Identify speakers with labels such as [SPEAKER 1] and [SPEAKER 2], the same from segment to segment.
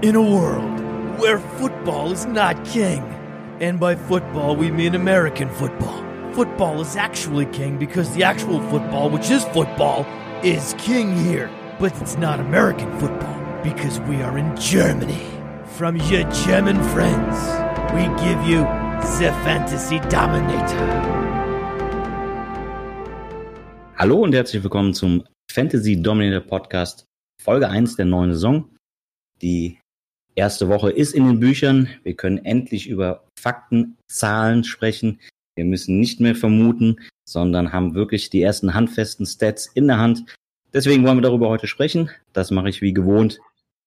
[SPEAKER 1] In a world where football is not king, and by football we mean American football, football is actually king because the actual football, which is football, is king here. But it's not American football because we are in Germany. From your German friends, we give you the Fantasy Dominator.
[SPEAKER 2] Hallo und herzlich willkommen zum Fantasy Dominator Podcast, Folge 1 der neuen Saison. Die erste Woche ist in den Büchern. Wir können endlich über Fakten, Zahlen sprechen. Wir müssen nicht mehr vermuten, sondern haben wirklich die ersten handfesten Stats in der Hand. Deswegen wollen wir darüber heute sprechen. Das mache ich wie gewohnt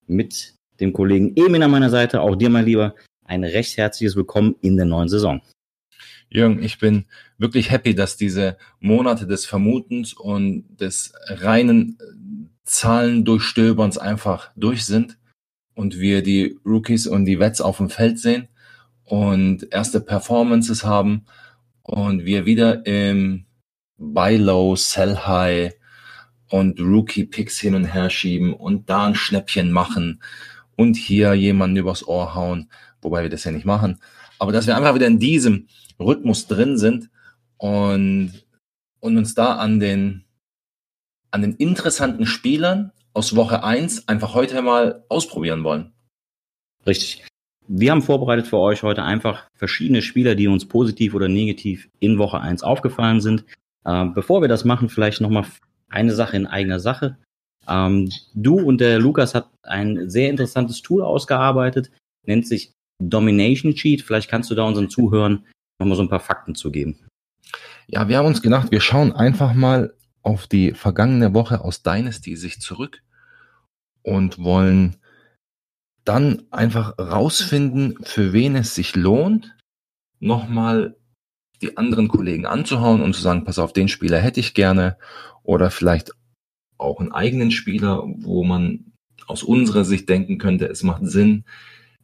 [SPEAKER 2] mit dem Kollegen Emin an meiner Seite. Auch dir, mein Lieber, ein recht herzliches Willkommen in der neuen Saison.
[SPEAKER 3] Jürgen, ich bin wirklich happy, dass diese Monate des Vermutens und des reinen Zahlendurchstöberns einfach durch sind und wir die Rookies und die Vets auf dem Feld sehen und erste Performances haben und wir wieder im Buy Low, Sell High und Rookie Picks hin und her schieben und da ein Schnäppchen machen und hier jemanden übers Ohr hauen, wobei wir das ja nicht machen, aber dass wir einfach wieder in diesem Rhythmus drin sind und, und uns da an den, an den interessanten Spielern aus Woche eins einfach heute mal ausprobieren wollen.
[SPEAKER 2] Richtig. Wir haben vorbereitet für euch heute einfach verschiedene Spieler, die uns positiv oder negativ in Woche eins aufgefallen sind. Äh, bevor wir das machen, vielleicht nochmal eine Sache in eigener Sache. Ähm, du und der Lukas hat ein sehr interessantes Tool ausgearbeitet, nennt sich Domination Cheat. Vielleicht kannst du da unseren Zuhörern nochmal so ein paar Fakten zu geben.
[SPEAKER 3] Ja, wir haben uns gedacht, wir schauen einfach mal auf die vergangene Woche aus Dynasty sich zurück und wollen dann einfach rausfinden, für wen es sich lohnt, nochmal die anderen Kollegen anzuhauen und zu sagen, pass auf, den Spieler hätte ich gerne oder vielleicht auch einen eigenen Spieler, wo man aus unserer Sicht denken könnte, es macht Sinn,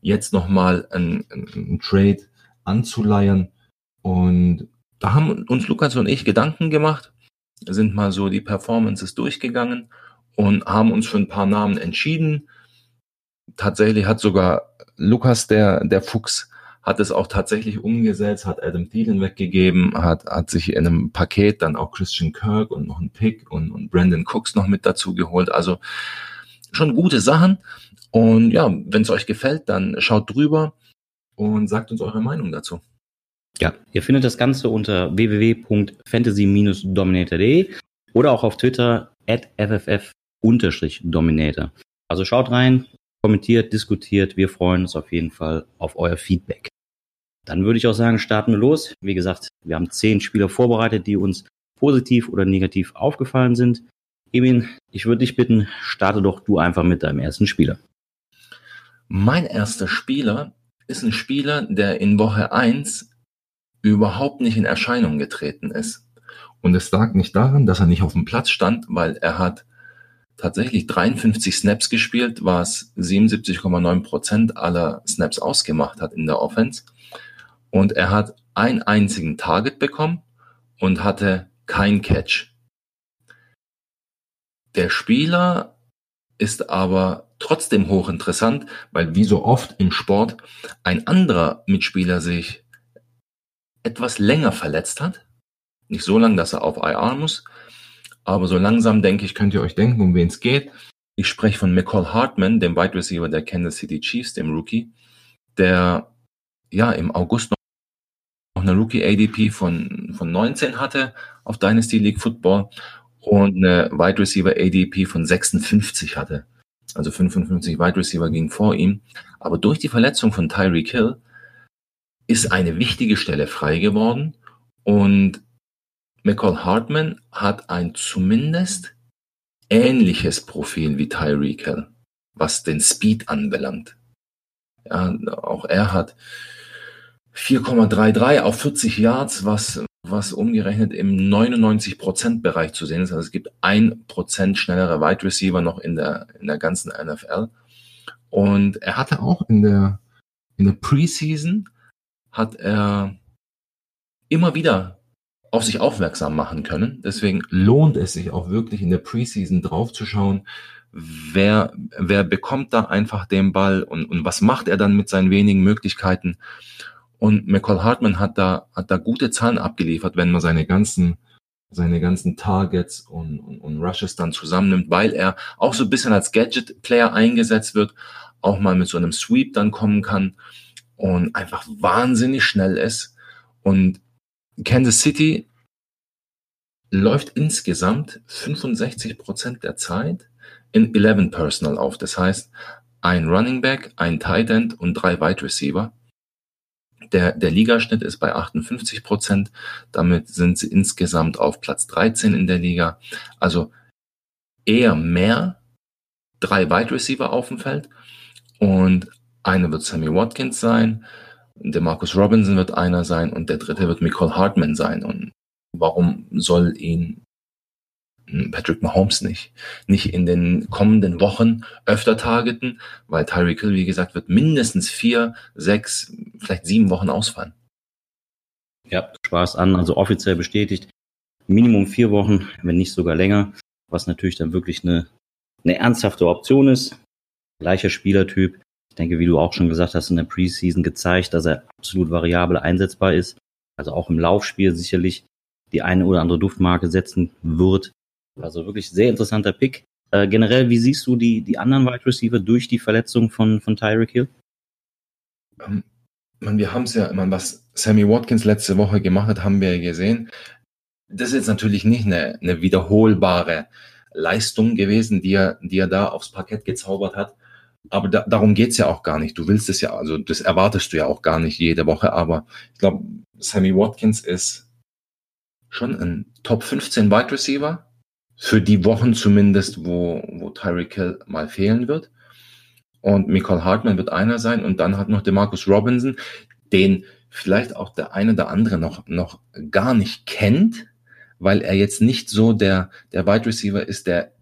[SPEAKER 3] jetzt nochmal einen, einen Trade anzuleiern. Und da haben uns Lukas und ich Gedanken gemacht, sind mal so die Performances durchgegangen und haben uns für ein paar Namen entschieden. Tatsächlich hat sogar Lukas, der, der Fuchs, hat es auch tatsächlich umgesetzt, hat Adam Thielen weggegeben, hat, hat sich in einem Paket dann auch Christian Kirk und noch ein Pick und, und Brandon Cooks noch mit dazu geholt. Also schon gute Sachen. Und ja, wenn es euch gefällt, dann schaut drüber und sagt uns eure Meinung dazu.
[SPEAKER 2] Ja, ihr findet das Ganze unter www.fantasy-dominator.de oder auch auf Twitter at FFF Dominator. Also schaut rein, kommentiert, diskutiert. Wir freuen uns auf jeden Fall auf euer Feedback. Dann würde ich auch sagen, starten wir los. Wie gesagt, wir haben zehn Spieler vorbereitet, die uns positiv oder negativ aufgefallen sind. Emin, ich würde dich bitten, starte doch du einfach mit deinem ersten Spieler.
[SPEAKER 3] Mein erster Spieler ist ein Spieler, der in Woche 1 überhaupt nicht in Erscheinung getreten ist. Und es lag nicht daran, dass er nicht auf dem Platz stand, weil er hat tatsächlich 53 Snaps gespielt, was 77,9 Prozent aller Snaps ausgemacht hat in der Offense. Und er hat einen einzigen Target bekommen und hatte kein Catch. Der Spieler ist aber trotzdem hochinteressant, weil wie so oft im Sport ein anderer Mitspieler sich etwas länger verletzt hat. Nicht so lang, dass er auf IR muss, aber so langsam denke ich, könnt ihr euch denken, um wen es geht. Ich spreche von McCall Hartman, dem Wide Receiver der Kansas City Chiefs, dem Rookie, der ja im August noch eine Rookie ADP von, von 19 hatte auf Dynasty League Football und eine Wide Receiver ADP von 56 hatte. Also 55 Wide Receiver gingen vor ihm. Aber durch die Verletzung von Tyreek Hill ist eine wichtige Stelle frei geworden und McCall Hartman hat ein zumindest ähnliches Profil wie Tyreek Hill, was den Speed anbelangt. Ja, auch er hat 4,33 auf 40 Yards, was, was umgerechnet im 99% Bereich zu sehen ist. Also es gibt ein Prozent schnellere Wide Receiver noch in der, in der ganzen NFL. Und er hatte auch in der, in der Preseason hat er immer wieder auf sich aufmerksam machen können. Deswegen lohnt es sich auch wirklich in der Preseason draufzuschauen, wer, wer bekommt da einfach den Ball und, und was macht er dann mit seinen wenigen Möglichkeiten. Und McCall Hartman hat da, hat da gute Zahlen abgeliefert, wenn man seine ganzen, seine ganzen Targets und, und, und Rushes dann zusammennimmt, weil er auch so ein bisschen als Gadget-Player eingesetzt wird, auch mal mit so einem Sweep dann kommen kann und einfach wahnsinnig schnell ist. Und Kansas City läuft insgesamt 65 Prozent der Zeit in 11 Personal auf. Das heißt, ein Running Back, ein Tight End und drei Wide Receiver. Der, der Ligaschnitt ist bei 58 Prozent. Damit sind sie insgesamt auf Platz 13 in der Liga. Also eher mehr drei Wide Receiver auf dem Feld. Und einer wird Sammy Watkins sein. Der Marcus Robinson wird einer sein und der dritte wird Nicole Hartman sein. Und warum soll ihn Patrick Mahomes nicht, nicht in den kommenden Wochen öfter targeten, weil Tyreek Hill, wie gesagt, wird mindestens vier, sechs, vielleicht sieben Wochen ausfallen.
[SPEAKER 2] Ja, Spaß an, also offiziell bestätigt. Minimum vier Wochen, wenn nicht sogar länger, was natürlich dann wirklich eine, eine ernsthafte Option ist. Gleicher Spielertyp. Ich denke, wie du auch schon gesagt hast, in der Preseason gezeigt, dass er absolut variabel einsetzbar ist. Also auch im Laufspiel sicherlich die eine oder andere Duftmarke setzen wird. Also wirklich sehr interessanter Pick. Äh, generell, wie siehst du die, die anderen Wide Receiver durch die Verletzung von, von Tyreek Hill?
[SPEAKER 3] Um, man, wir haben es ja, man, was Sammy Watkins letzte Woche gemacht hat, haben wir ja gesehen. Das ist jetzt natürlich nicht eine, eine wiederholbare Leistung gewesen, die er, die er da aufs Parkett gezaubert hat. Aber da, darum geht's ja auch gar nicht. Du willst es ja, also das erwartest du ja auch gar nicht jede Woche. Aber ich glaube, Sammy Watkins ist schon ein Top 15 Wide Receiver für die Wochen zumindest, wo, wo Tyreek Hill mal fehlen wird. Und Michael Hartman wird einer sein und dann hat noch der Marcus Robinson, den vielleicht auch der eine oder andere noch, noch gar nicht kennt, weil er jetzt nicht so der, der Wide Receiver ist, der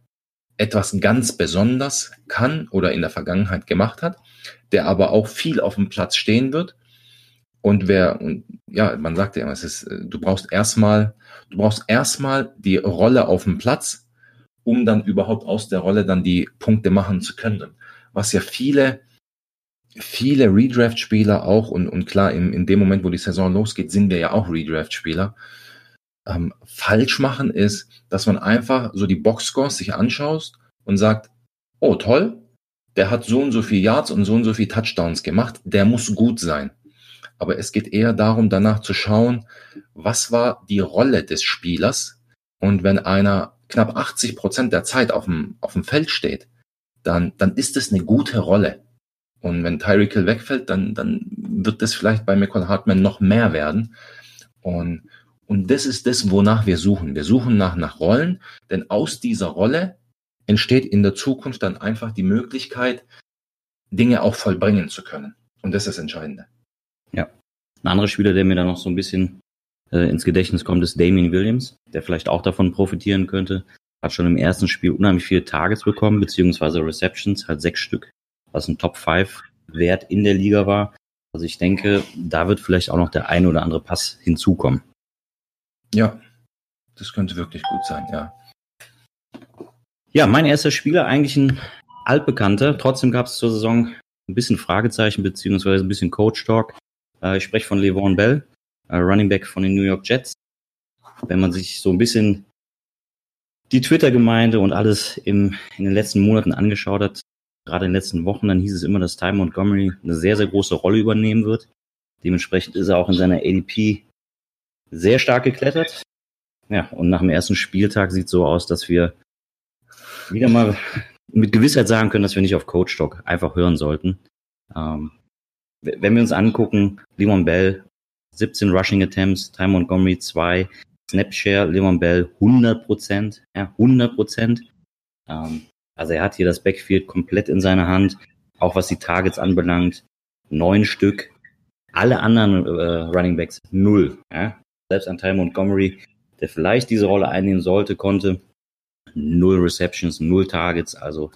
[SPEAKER 3] etwas ganz besonders kann oder in der Vergangenheit gemacht hat, der aber auch viel auf dem Platz stehen wird. Und wer, ja, man sagt ja immer, es ist, du brauchst erstmal Du brauchst erstmal die Rolle auf dem Platz, um dann überhaupt aus der Rolle dann die Punkte machen zu können. Was ja viele, viele Redraft-Spieler auch, und, und klar, in, in dem Moment, wo die Saison losgeht, sind wir ja auch Redraft-Spieler, ähm, falsch machen ist, dass man einfach so die Boxscores sich anschaust und sagt, oh toll, der hat so und so viel Yards und so und so viel Touchdowns gemacht, der muss gut sein aber es geht eher darum, danach zu schauen, was war die Rolle des Spielers. Und wenn einer knapp 80 Prozent der Zeit auf dem, auf dem Feld steht, dann, dann ist es eine gute Rolle. Und wenn Tyreek Hill wegfällt, dann, dann wird das vielleicht bei Michael Hartman noch mehr werden. Und, und das ist das, wonach wir suchen. Wir suchen nach, nach Rollen, denn aus dieser Rolle entsteht in der Zukunft dann einfach die Möglichkeit, Dinge auch vollbringen zu können. Und das ist das Entscheidende.
[SPEAKER 2] Ja. Ein anderer Spieler, der mir da noch so ein bisschen äh, ins Gedächtnis kommt, ist Damien Williams, der vielleicht auch davon profitieren könnte. Hat schon im ersten Spiel unheimlich viele Targets bekommen, beziehungsweise Receptions, halt sechs Stück, was ein Top 5 Wert in der Liga war. Also ich denke, da wird vielleicht auch noch der eine oder andere Pass hinzukommen.
[SPEAKER 3] Ja, das könnte wirklich gut sein, ja.
[SPEAKER 2] Ja, mein erster Spieler, eigentlich ein altbekannter. Trotzdem gab es zur Saison ein bisschen Fragezeichen beziehungsweise ein bisschen Coach Talk. Äh, ich spreche von Levon Bell, äh, Running Back von den New York Jets. Wenn man sich so ein bisschen die Twitter-Gemeinde und alles im, in den letzten Monaten angeschaut hat, gerade in den letzten Wochen, dann hieß es immer, dass Ty Montgomery eine sehr, sehr große Rolle übernehmen wird. Dementsprechend ist er auch in seiner ADP sehr stark geklettert. Ja, und nach dem ersten Spieltag sieht es so aus, dass wir wieder mal mit Gewissheit sagen können, dass wir nicht auf Coach Stock einfach hören sollten. Ähm, wenn wir uns angucken, Limon Bell, 17 Rushing Attempts, Ty Montgomery 2, Snapshare, Limon Bell 100 Prozent, ja, 100 Prozent. Ähm, also er hat hier das Backfield komplett in seiner Hand, auch was die Targets anbelangt, neun Stück. Alle anderen äh, Running Backs null. Ja? Selbst an Ty Montgomery, der vielleicht diese Rolle einnehmen sollte, konnte null Receptions, null Targets. Also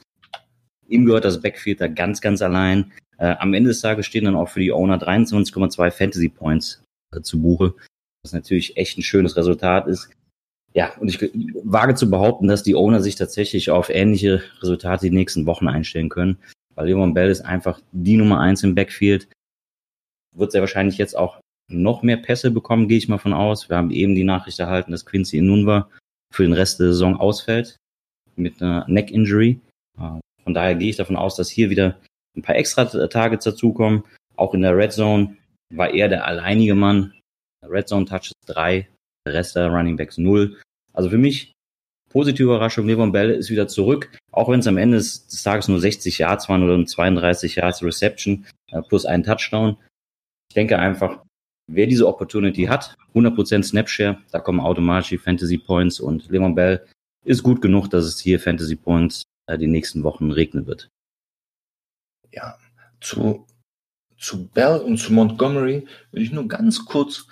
[SPEAKER 2] ihm gehört das Backfield da ganz, ganz allein. Äh, am Ende des Tages stehen dann auch für die Owner 23,2 Fantasy Points äh, zu Buche, was natürlich echt ein schönes Resultat ist. Ja, und ich wage zu behaupten, dass die Owner sich tatsächlich auf ähnliche Resultate die nächsten Wochen einstellen können, weil Leon Bell ist einfach die Nummer eins im Backfield. Wird sehr wahrscheinlich jetzt auch noch mehr Pässe bekommen, gehe ich mal von aus. Wir haben eben die Nachricht erhalten, dass Quincy Inunwa für den Rest der Saison ausfällt mit einer Neck Injury. Äh, von daher gehe ich davon aus, dass hier wieder ein paar extra Targets dazukommen. Auch in der Red Zone war er der alleinige Mann. Red Zone Touches drei, der Rest der Running Backs null. Also für mich positive Überraschung. Levon Bell ist wieder zurück, auch wenn es am Ende des Tages nur 60 Yards waren oder 32 Yards Reception äh, plus einen Touchdown. Ich denke einfach, wer diese Opportunity hat, 100% Snapshare, da kommen automatisch die Fantasy Points und Levon Bell ist gut genug, dass es hier Fantasy Points äh, die nächsten Wochen regnen wird.
[SPEAKER 3] Ja, zu, zu Bell und zu Montgomery will ich nur ganz kurz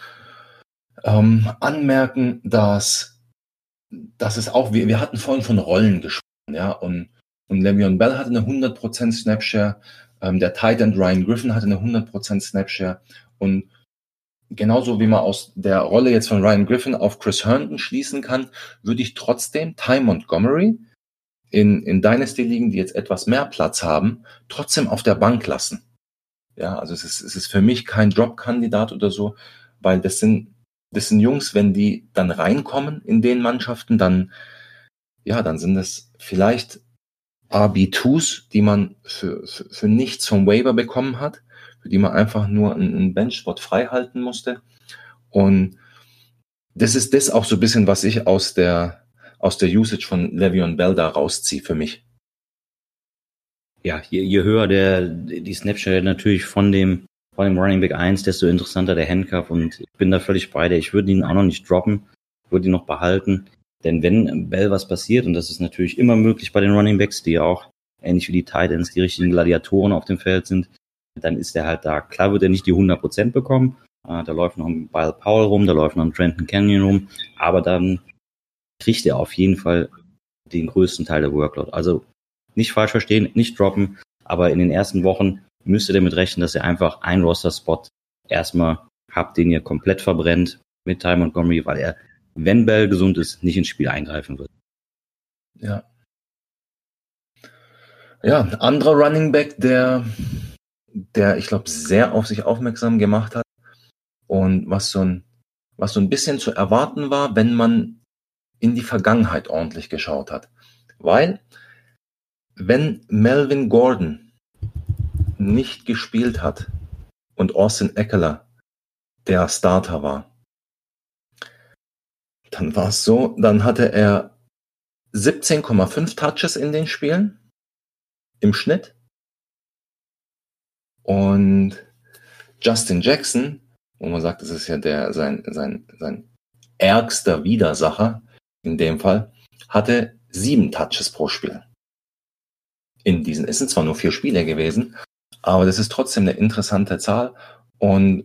[SPEAKER 3] ähm, anmerken, dass, dass es auch, wir, wir hatten vorhin von Rollen gesprochen, ja, und, und Le'Veon Bell hatte eine 100% Snapshare, ähm, der Tight Ryan Griffin hatte eine 100% Snapshare und genauso wie man aus der Rolle jetzt von Ryan Griffin auf Chris Herndon schließen kann, würde ich trotzdem Ty Montgomery in, in Dynasty-Ligen, die jetzt etwas mehr Platz haben, trotzdem auf der Bank lassen. Ja, also es ist, es ist für mich kein Drop-Kandidat oder so, weil das sind, das sind Jungs, wenn die dann reinkommen in den Mannschaften, dann, ja, dann sind das vielleicht RB2s, die man für, für, für nichts vom Waiver bekommen hat für die man einfach nur einen Benchspot frei halten musste. Und das ist das auch so ein bisschen, was ich aus der, aus der Usage von Le'Veon Bell da rausziehe für mich.
[SPEAKER 2] Ja, je, je höher der, die Snapchat natürlich von dem, von dem Running Back 1, desto interessanter der Handcuff und ich bin da völlig bei dir. Ich würde ihn auch noch nicht droppen, würde ihn noch behalten. Denn wenn Bell was passiert, und das ist natürlich immer möglich bei den Running Backs, die ja auch ähnlich wie die Titans die richtigen Gladiatoren auf dem Feld sind, dann ist er halt da. Klar wird er nicht die 100% bekommen. Äh, da läuft noch ein Bile Powell rum, da läuft noch ein Trenton Canyon rum, aber dann kriegt er auf jeden Fall den größten Teil der Workload. Also nicht falsch verstehen, nicht droppen, aber in den ersten Wochen müsst ihr damit rechnen, dass ihr einfach einen Roster-Spot erstmal habt, den ihr komplett verbrennt mit Ty Montgomery, weil er, wenn Bell gesund ist, nicht ins Spiel eingreifen wird.
[SPEAKER 3] Ja. Ja, anderer Running Back, der der, ich glaube, sehr auf sich aufmerksam gemacht hat und was so ein, was so ein bisschen zu erwarten war, wenn man in die Vergangenheit ordentlich geschaut hat. Weil, wenn Melvin Gordon nicht gespielt hat und Austin Eckler der Starter war, dann war es so, dann hatte er 17,5 Touches in den Spielen im Schnitt und Justin Jackson, wo man sagt, das ist ja der, sein, sein, sein ärgster Widersacher in dem Fall, hatte sieben Touches pro Spiel. In diesen, es sind zwar nur vier Spiele gewesen, aber das ist trotzdem eine interessante Zahl und,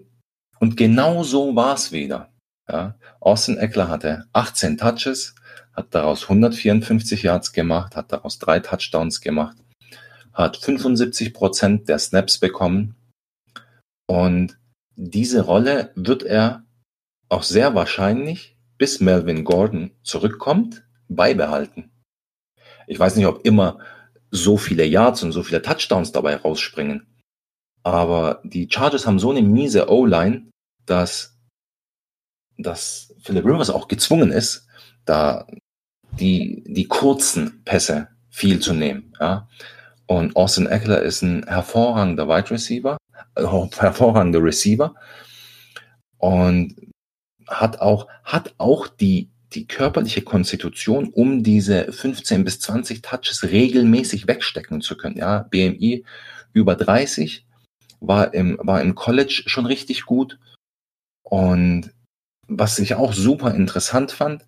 [SPEAKER 3] und genau so war es wieder. Ja. Austin Eckler hatte 18 Touches, hat daraus 154 Yards gemacht, hat daraus drei Touchdowns gemacht hat 75 Prozent der Snaps bekommen. Und diese Rolle wird er auch sehr wahrscheinlich, bis Melvin Gordon zurückkommt, beibehalten. Ich weiß nicht, ob immer so viele Yards und so viele Touchdowns dabei rausspringen. Aber die Chargers haben so eine miese O-Line, dass, dass Philip Rivers auch gezwungen ist, da die, die kurzen Pässe viel zu nehmen. Ja. Und Austin Eckler ist ein hervorragender Wide Receiver, äh, hervorragender Receiver und hat auch, hat auch die, die körperliche Konstitution, um diese 15 bis 20 Touches regelmäßig wegstecken zu können. Ja, BMI über 30 war im, war im College schon richtig gut. Und was ich auch super interessant fand,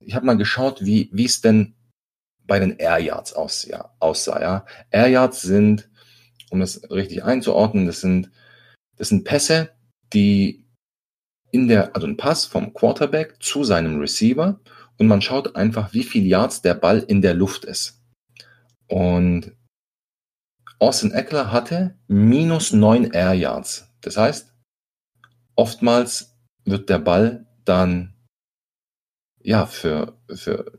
[SPEAKER 3] ich habe mal geschaut, wie, wie es denn bei den Air Yards aus, ja, aussah. Ja. Air Yards sind, um das richtig einzuordnen, das sind, das sind Pässe, die in der, also ein Pass vom Quarterback zu seinem Receiver und man schaut einfach, wie viel Yards der Ball in der Luft ist. Und Austin Eckler hatte minus neun Air Yards. Das heißt, oftmals wird der Ball dann ja, für, für,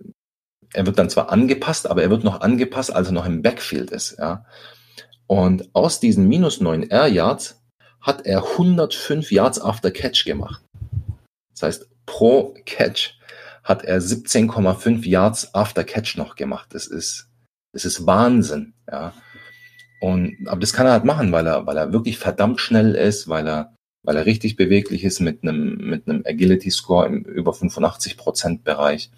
[SPEAKER 3] er wird dann zwar angepasst, aber er wird noch angepasst, als er noch im Backfield ist, ja. Und aus diesen minus 9 Air Yards hat er 105 Yards after Catch gemacht. Das heißt, pro Catch hat er 17,5 Yards after Catch noch gemacht. Das ist, das ist Wahnsinn, ja. Und, aber das kann er halt machen, weil er, weil er wirklich verdammt schnell ist, weil er, weil er richtig beweglich ist mit einem, mit einem Agility Score im über 85 Prozent Bereich.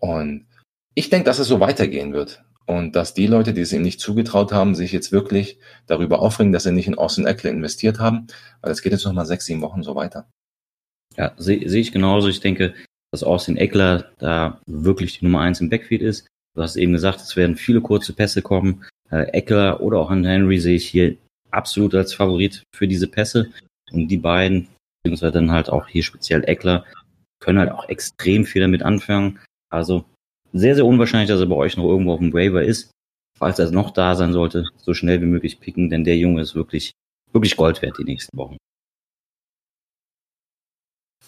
[SPEAKER 3] Und ich denke, dass es so weitergehen wird. Und dass die Leute, die es ihm nicht zugetraut haben, sich jetzt wirklich darüber aufregen, dass sie nicht in Austin Eckler investiert haben, weil es geht jetzt noch mal sechs, sieben Wochen so weiter.
[SPEAKER 2] Ja, sehe seh ich genauso. Ich denke, dass Austin Eckler da wirklich die Nummer eins im Backfield ist. Du hast eben gesagt, es werden viele kurze Pässe kommen. Äh, Eckler oder auch Henry sehe ich hier absolut als Favorit für diese Pässe. Und die beiden, beziehungsweise dann halt auch hier speziell Eckler, können halt auch extrem viel damit anfangen. Also sehr, sehr unwahrscheinlich, dass er bei euch noch irgendwo auf dem Waiver ist. Falls er noch da sein sollte, so schnell wie möglich picken, denn der Junge ist wirklich, wirklich Gold wert die nächsten Wochen.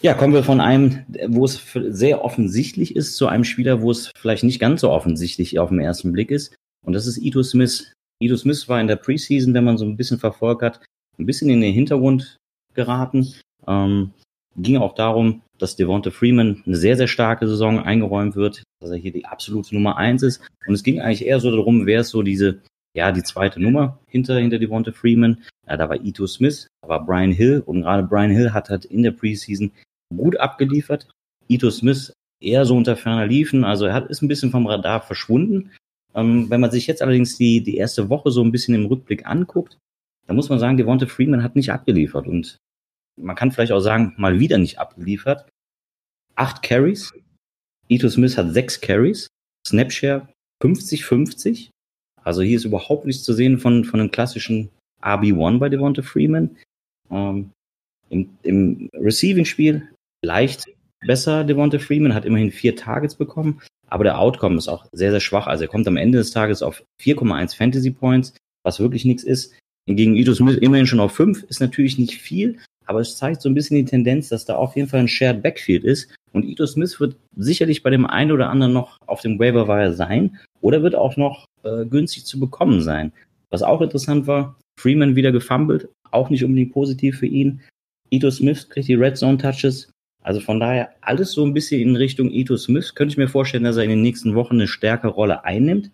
[SPEAKER 2] Ja, kommen wir von einem, wo es sehr offensichtlich ist, zu einem Spieler, wo es vielleicht nicht ganz so offensichtlich auf den ersten Blick ist. Und das ist Ito Smith. Ito Smith war in der Preseason, wenn man so ein bisschen verfolgt hat, ein bisschen in den Hintergrund geraten. Ähm, ging auch darum, dass Devonta Freeman eine sehr, sehr starke Saison eingeräumt wird, dass er hier die absolute Nummer eins ist. Und es ging eigentlich eher so darum, wer ist so diese, ja, die zweite Nummer hinter, hinter Devonta Freeman. Ja, da war Ito Smith, da war Brian Hill und gerade Brian Hill hat halt in der Preseason gut abgeliefert. Ito Smith eher so unter ferner liefen, also er hat, ist ein bisschen vom Radar verschwunden. Ähm, wenn man sich jetzt allerdings die, die erste Woche so ein bisschen im Rückblick anguckt, dann muss man sagen, Devonta Freeman hat nicht abgeliefert und man kann vielleicht auch sagen, mal wieder nicht abgeliefert. Acht Carries. Ito Smith hat sechs Carries. Snapshare 50-50. Also hier ist überhaupt nichts zu sehen von, von einem klassischen RB1 bei Devonta Freeman. Ähm, Im im Receiving-Spiel leicht besser Devonta Freeman, hat immerhin vier Targets bekommen, aber der Outcome ist auch sehr, sehr schwach. Also er kommt am Ende des Tages auf 4,1 Fantasy Points, was wirklich nichts ist. Hingegen Ito Smith immerhin schon auf 5, ist natürlich nicht viel, aber es zeigt so ein bisschen die Tendenz, dass da auf jeden Fall ein Shared Backfield ist. Und Ito Smith wird sicherlich bei dem einen oder anderen noch auf dem Waiver Wire sein oder wird auch noch äh, günstig zu bekommen sein. Was auch interessant war, Freeman wieder gefumbled, auch nicht unbedingt positiv für ihn. Ito Smith kriegt die Red Zone Touches. Also von daher alles so ein bisschen in Richtung Ito Smith. Könnte ich mir vorstellen, dass er in den nächsten Wochen eine stärkere Rolle einnimmt.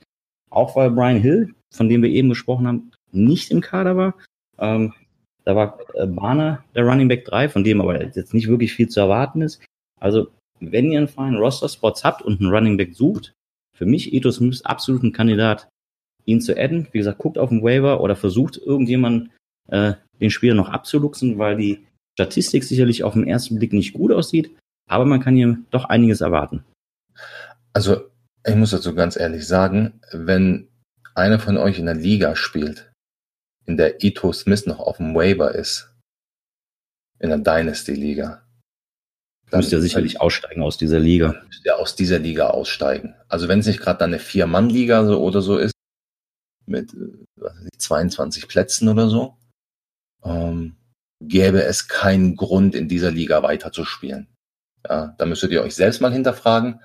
[SPEAKER 2] Auch weil Brian Hill, von dem wir eben gesprochen haben, nicht im Kader war. Ähm, da war äh, Barner der Running Back 3, von dem aber jetzt nicht wirklich viel zu erwarten ist. Also, wenn ihr einen freien Roster-Spots habt und einen Running Back sucht, für mich Ethos Smith absolut ein Kandidat, ihn zu adden. Wie gesagt, guckt auf den Waiver oder versucht irgendjemand äh, den Spieler noch abzuluxen, weil die Statistik sicherlich auf den ersten Blick nicht gut aussieht, aber man kann hier doch einiges erwarten.
[SPEAKER 3] Also, ich muss dazu ganz ehrlich sagen, wenn einer von euch in der Liga spielt, in der Ito Smith noch auf dem Waiver ist, in der Dynasty-Liga,
[SPEAKER 2] dann müsst ihr sicherlich aussteigen aus dieser Liga.
[SPEAKER 3] Müsst ihr aus dieser Liga aussteigen. Also wenn es nicht gerade dann eine Vier-Mann-Liga so oder so ist, mit weiß ich, 22 Plätzen oder so, ähm, gäbe es keinen Grund, in dieser Liga weiterzuspielen. Ja, da müsstet ihr euch selbst mal hinterfragen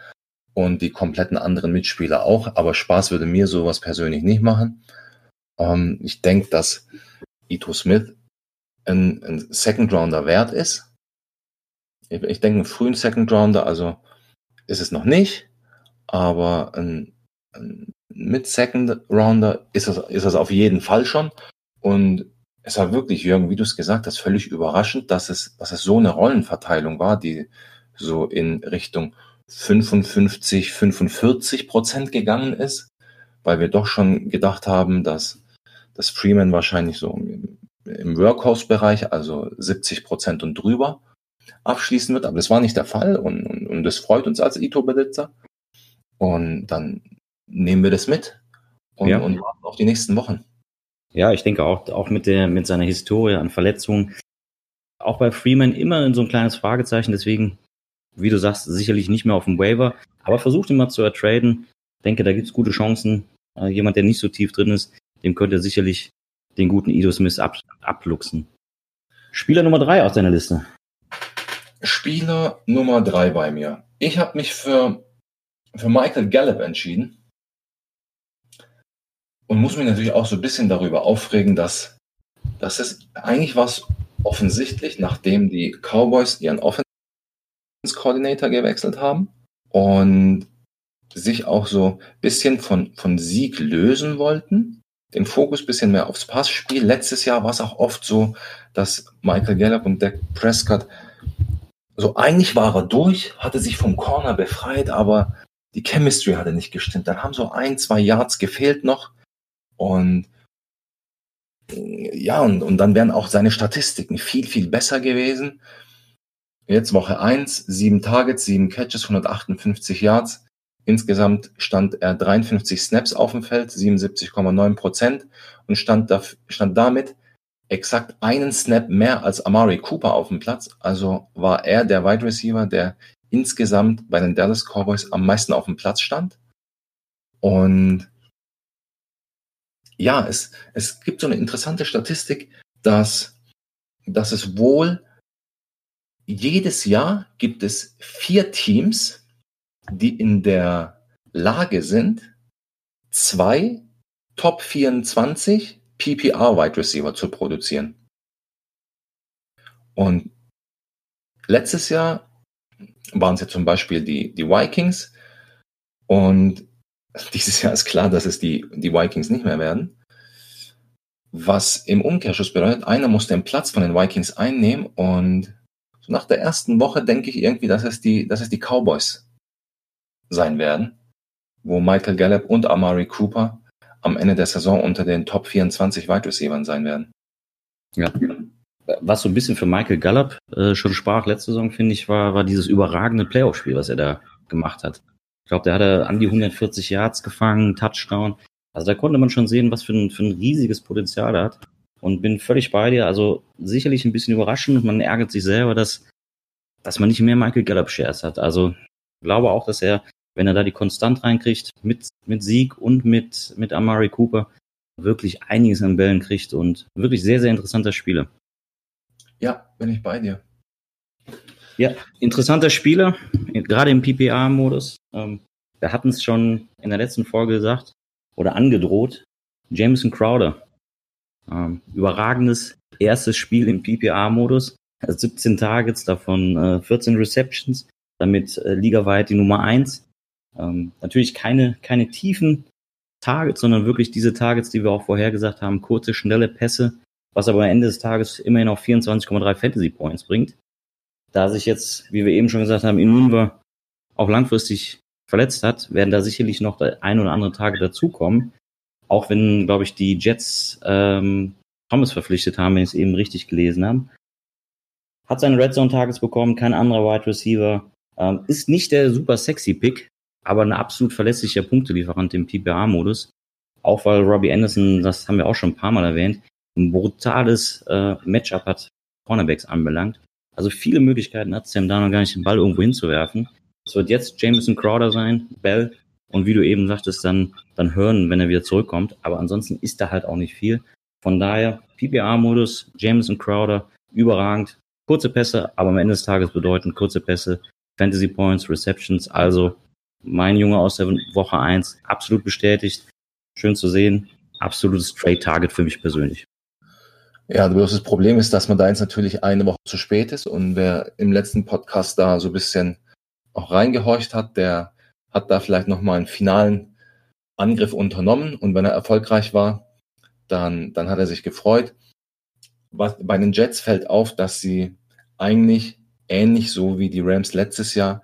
[SPEAKER 3] und die kompletten anderen Mitspieler auch. Aber Spaß würde mir sowas persönlich nicht machen. Ähm, ich denke, dass Ito Smith ein, ein Second Rounder wert ist. Ich, ich denke, einen frühen Second Rounder, also ist es noch nicht, aber ein, ein mit Second Rounder ist es, ist es auf jeden Fall schon. Und es war wirklich, Jürgen, wie du es gesagt hast, völlig überraschend, dass es, dass es so eine Rollenverteilung war, die so in Richtung 55, 45 Prozent gegangen ist, weil wir doch schon gedacht haben, dass, dass Freeman wahrscheinlich so im, im Workhouse-Bereich, also 70 Prozent und drüber, abschließen wird. Aber das war nicht der Fall und, und, und das freut uns als Ito-Besitzer. Und dann nehmen wir das mit und, ja. und warten auf die nächsten Wochen.
[SPEAKER 2] Ja, ich denke auch, auch mit der, mit seiner Historie an Verletzungen. Auch bei Freeman immer in so ein kleines Fragezeichen. Deswegen, wie du sagst, sicherlich nicht mehr auf dem Waiver. Aber versucht ihn mal zu ertraden. Ich denke, da gibt es gute Chancen. Äh, jemand, der nicht so tief drin ist, dem könnte sicherlich den guten Ido Smith ab, abluchsen. Spieler Nummer drei aus deiner Liste.
[SPEAKER 3] Spieler Nummer drei bei mir. Ich habe mich für, für Michael Gallup entschieden und muss mich natürlich auch so ein bisschen darüber aufregen, dass, dass es eigentlich was offensichtlich, nachdem die Cowboys ihren Offense Coordinator gewechselt haben und sich auch so ein bisschen von, von Sieg lösen wollten, den Fokus bisschen mehr aufs Passspiel. Letztes Jahr war es auch oft so, dass Michael Gallup und Dak Prescott so eigentlich war er durch, hatte sich vom Corner befreit, aber die Chemistry hatte nicht gestimmt. Dann haben so ein, zwei Yards gefehlt noch und ja, und, und dann wären auch seine Statistiken viel, viel besser gewesen. Jetzt Woche 1, 7 Targets, 7 Catches, 158 Yards. Insgesamt stand er 53 Snaps auf dem Feld, 77,9 Prozent und stand, da, stand damit exakt einen Snap mehr als Amari Cooper auf dem Platz. Also war er der Wide Receiver, der insgesamt bei den Dallas Cowboys am meisten auf dem Platz stand. Und ja, es, es gibt so eine interessante Statistik, dass, dass es wohl jedes Jahr gibt es vier Teams, die in der Lage sind, zwei Top 24 PPR Wide Receiver zu produzieren. Und letztes Jahr waren es ja zum Beispiel die, die Vikings und dieses Jahr ist klar, dass es die, die Vikings nicht mehr werden. Was im Umkehrschluss bedeutet, einer muss den Platz von den Vikings einnehmen und so nach der ersten Woche denke ich irgendwie, dass es die, dass es die Cowboys sein werden, wo Michael Gallup und Amari Cooper am Ende der Saison unter den Top 24 Wide Receivers sein werden.
[SPEAKER 2] Ja. Was so ein bisschen für Michael Gallup äh, schon sprach letzte Saison, finde ich, war, war dieses überragende Playoff-Spiel, was er da gemacht hat. Ich glaube, der hatte an die 140 Yards gefangen, Touchdown. Also da konnte man schon sehen, was für ein, für ein riesiges Potenzial er hat. Und bin völlig bei dir. Also sicherlich ein bisschen überraschend. Man ärgert sich selber, dass, dass man nicht mehr Michael Gallup Shares hat. Also glaube auch, dass er, wenn er da die Konstant reinkriegt, mit, mit Sieg und mit, mit Amari Cooper, wirklich einiges an Bällen kriegt und wirklich sehr, sehr interessanter Spieler.
[SPEAKER 3] Ja, bin ich bei dir.
[SPEAKER 2] Ja, interessanter Spieler, gerade im PPA-Modus. Ähm, wir hatten es schon in der letzten Folge gesagt oder angedroht. Jameson Crowder. Ähm, überragendes erstes Spiel im PPA-Modus. 17 Targets, davon äh, 14 Receptions, damit äh, ligaweit die Nummer 1. Ähm, natürlich keine, keine tiefen Targets, sondern wirklich diese Targets, die wir auch vorher gesagt haben, kurze, schnelle Pässe, was aber am Ende des Tages immerhin auf 24,3 Fantasy Points bringt. Da sich jetzt, wie wir eben schon gesagt haben, Inunva auch langfristig verletzt hat, werden da sicherlich noch ein oder andere Tage dazukommen. Auch wenn, glaube ich, die Jets ähm, Thomas verpflichtet haben, wenn ich es eben richtig gelesen habe. Hat seine Red Zone Targets bekommen, kein anderer Wide Receiver. Ähm, ist nicht der super sexy Pick, aber ein absolut verlässlicher Punktelieferant im PPA-Modus. Auch weil Robbie Anderson, das haben wir auch schon ein paar Mal erwähnt, ein brutales äh, Matchup hat, Cornerbacks anbelangt. Also viele Möglichkeiten hat Sam Darnold gar nicht den Ball irgendwo hinzuwerfen. Es wird jetzt Jameson Crowder sein, Bell und wie du eben sagtest, dann, dann hören, wenn er wieder zurückkommt. Aber ansonsten ist da halt auch nicht viel. Von daher, PPA-Modus, Jameson Crowder, überragend. Kurze Pässe, aber am Ende des Tages bedeuten kurze Pässe, Fantasy Points, Receptions. Also mein Junge aus der Woche 1, absolut bestätigt. Schön zu sehen. Absolutes Trade Target für mich persönlich.
[SPEAKER 3] Ja, das Problem ist, dass man da jetzt natürlich eine Woche zu spät ist und wer im letzten Podcast da so ein bisschen auch reingehorcht hat, der hat da vielleicht nochmal einen finalen Angriff unternommen und wenn er erfolgreich war, dann, dann hat er sich gefreut. Was, bei den Jets fällt auf, dass sie eigentlich ähnlich so wie die Rams letztes Jahr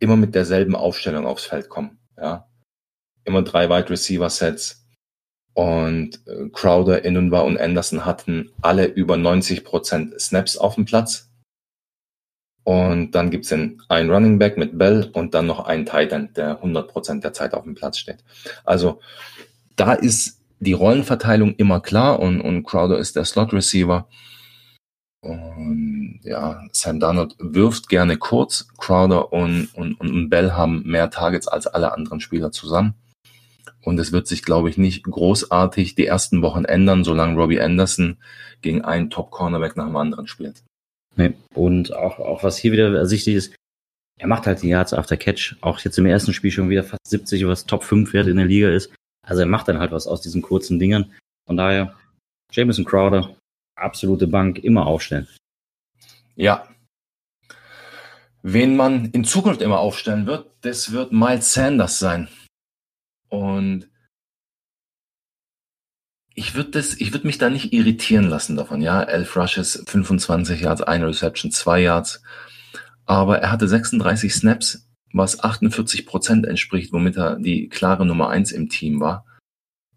[SPEAKER 3] immer mit derselben Aufstellung aufs Feld kommen. Ja, immer drei Wide Receiver Sets, und äh, Crowder, Inunwa und Anderson hatten alle über 90 Prozent Snaps auf dem Platz. Und dann gibt's einen, einen Running Back mit Bell und dann noch einen Tight End, der 100 Prozent der Zeit auf dem Platz steht. Also da ist die Rollenverteilung immer klar und, und Crowder ist der Slot Receiver. Und ja, Sam Darnold wirft gerne kurz. Crowder und, und, und Bell haben mehr Targets als alle anderen Spieler zusammen. Und es wird sich, glaube ich, nicht großartig die ersten Wochen ändern, solange Robbie Anderson gegen einen Top-Cornerback nach dem anderen spielt.
[SPEAKER 2] Nee. Und auch, auch was hier wieder ersichtlich ist, er macht halt die Yards after Catch. Auch jetzt im ersten Spiel schon wieder fast 70, was Top 5 Wert in der Liga ist. Also er macht dann halt was aus diesen kurzen Dingern. Von daher, Jameson Crowder, absolute Bank, immer aufstellen.
[SPEAKER 3] Ja. Wen man in Zukunft immer aufstellen wird, das wird Miles Sanders sein. Und ich würde das, mich da nicht irritieren lassen davon, ja. Elf Rushes, 25 Yards, eine Reception, zwei Yards. Aber er hatte 36 Snaps, was 48 Prozent entspricht, womit er die klare Nummer eins im Team war.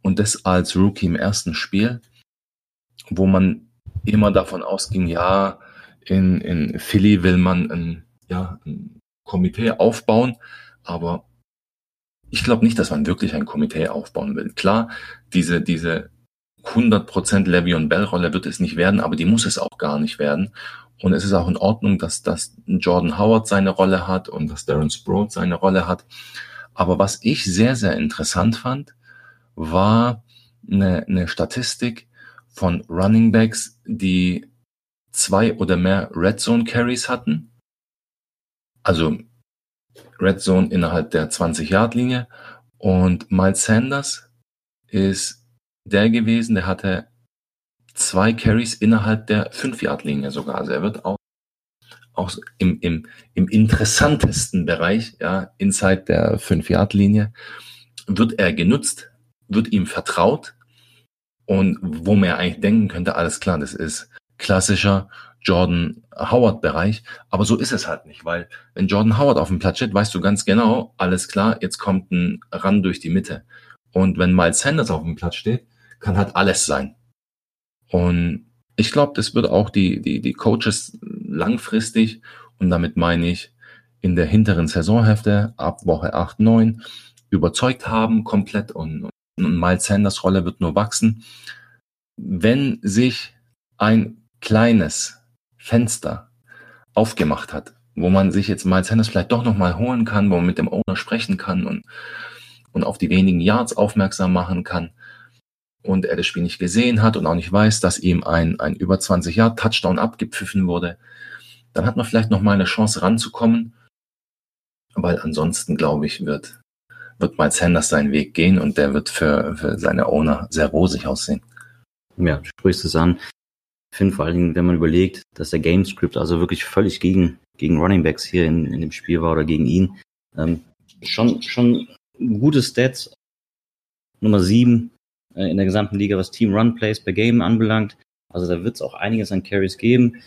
[SPEAKER 3] Und das als Rookie im ersten Spiel, wo man immer davon ausging, ja, in, in Philly will man ein, ja, ein Komitee aufbauen, aber ich glaube nicht, dass man wirklich ein Komitee aufbauen will. Klar, diese, diese 100% Le'Veon Bell Rolle wird es nicht werden, aber die muss es auch gar nicht werden. Und es ist auch in Ordnung, dass, dass Jordan Howard seine Rolle hat und dass Darren Sprout seine Rolle hat. Aber was ich sehr, sehr interessant fand, war eine, eine Statistik von Running Backs, die zwei oder mehr Red Zone Carries hatten. Also Red Zone innerhalb der 20-Yard-Linie. Und Miles Sanders ist der gewesen, der hatte zwei Carries innerhalb der 5-Yard-Linie sogar. Also er wird auch, auch im, im, im interessantesten Bereich, ja, inside der 5-Yard-Linie, wird er genutzt, wird ihm vertraut und wo man ja eigentlich denken könnte, alles klar, das ist klassischer Jordan Howard Bereich. Aber so ist es halt nicht, weil wenn Jordan Howard auf dem Platz steht, weißt du ganz genau, alles klar, jetzt kommt ein Run durch die Mitte. Und wenn Miles Sanders auf dem Platz steht, kann halt alles sein. Und ich glaube, das wird auch die, die, die Coaches langfristig, und damit meine ich in der hinteren Saisonhälfte ab Woche 8, 9 überzeugt haben, komplett und, und Miles Sanders Rolle wird nur wachsen. Wenn sich ein kleines Fenster aufgemacht hat, wo man sich jetzt Miles Sanders vielleicht doch nochmal holen kann, wo man mit dem Owner sprechen kann und, und auf die wenigen Yards aufmerksam machen kann, und er das Spiel nicht gesehen hat und auch nicht weiß, dass ihm ein, ein über 20 Jahr Touchdown abgepfiffen wurde, dann hat man vielleicht noch mal eine Chance ranzukommen. Weil ansonsten, glaube ich, wird, wird Miles Sanders seinen Weg gehen und der wird für, für seine Owner sehr rosig aussehen.
[SPEAKER 2] Ja, du sprichst es an. Ich finde vor allen Dingen, wenn man überlegt, dass der Gamescript also wirklich völlig gegen, gegen Running Backs hier in, in dem Spiel war oder gegen ihn, ähm, schon, schon gute Stats. Nummer sieben äh, in der gesamten Liga, was Team Run Plays per Game anbelangt. Also da wird es auch einiges an Carries geben.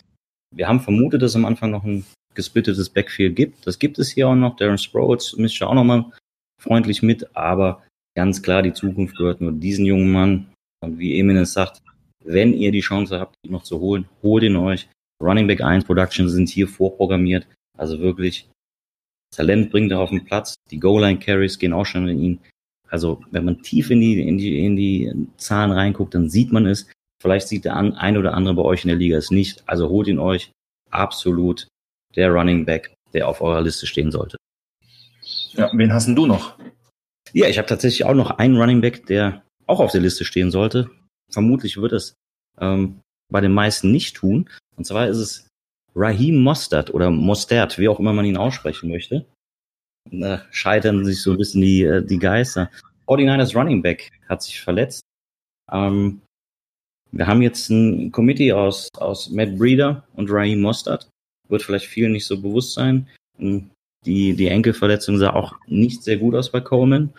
[SPEAKER 2] Wir haben vermutet, dass am Anfang noch ein gesplittetes Backfield gibt. Das gibt es hier auch noch. Darren Sproles ja auch nochmal freundlich mit, aber ganz klar, die Zukunft gehört nur diesen jungen Mann. Und wie Emil es sagt, wenn ihr die Chance habt, ihn noch zu holen, holt ihn euch. Running Back 1 Production sind hier vorprogrammiert. Also wirklich, Talent bringt er auf den Platz. Die Goal-Line Carries gehen auch schon in ihn. Also wenn man tief in die, in die, in die Zahlen reinguckt, dann sieht man es. Vielleicht sieht der ein oder andere bei euch in der Liga es nicht. Also holt ihn euch absolut der Running Back, der auf eurer Liste stehen sollte.
[SPEAKER 3] Ja, wen hast denn du noch?
[SPEAKER 2] Ja, ich habe tatsächlich auch noch einen Running Back, der auch auf der Liste stehen sollte. Vermutlich wird es ähm, bei den meisten nicht tun. Und zwar ist es Raheem Mostert oder Mostert, wie auch immer man ihn aussprechen möchte äh, scheitern sich so ein bisschen die, äh, die Geister. 49ers Running Back hat sich verletzt. Ähm, wir haben jetzt ein Committee aus, aus Matt Breeder und Raheem Mostert. Wird vielleicht vielen nicht so bewusst sein. Ähm, die, die Enkelverletzung sah auch nicht sehr gut aus bei Coleman.